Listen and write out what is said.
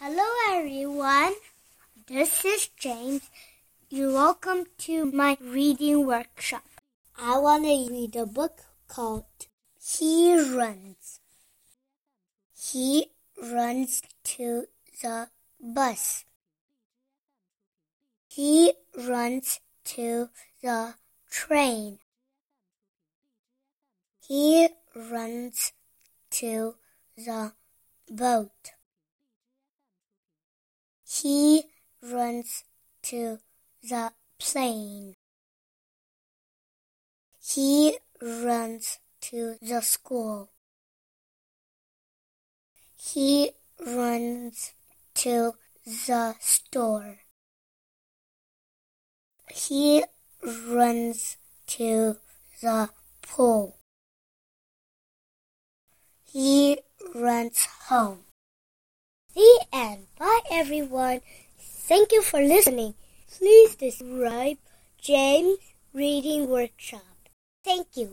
Hello, everyone. This is James. You're welcome to my reading workshop. I want to read a book called He Runs. He runs to the bus. He runs to the train. He runs to the boat. He runs to the plane. He runs to the school. He runs to the store. He runs to the pool. He runs home. The end. Everyone. Thank you for listening. Please subscribe James Reading Workshop. Thank you.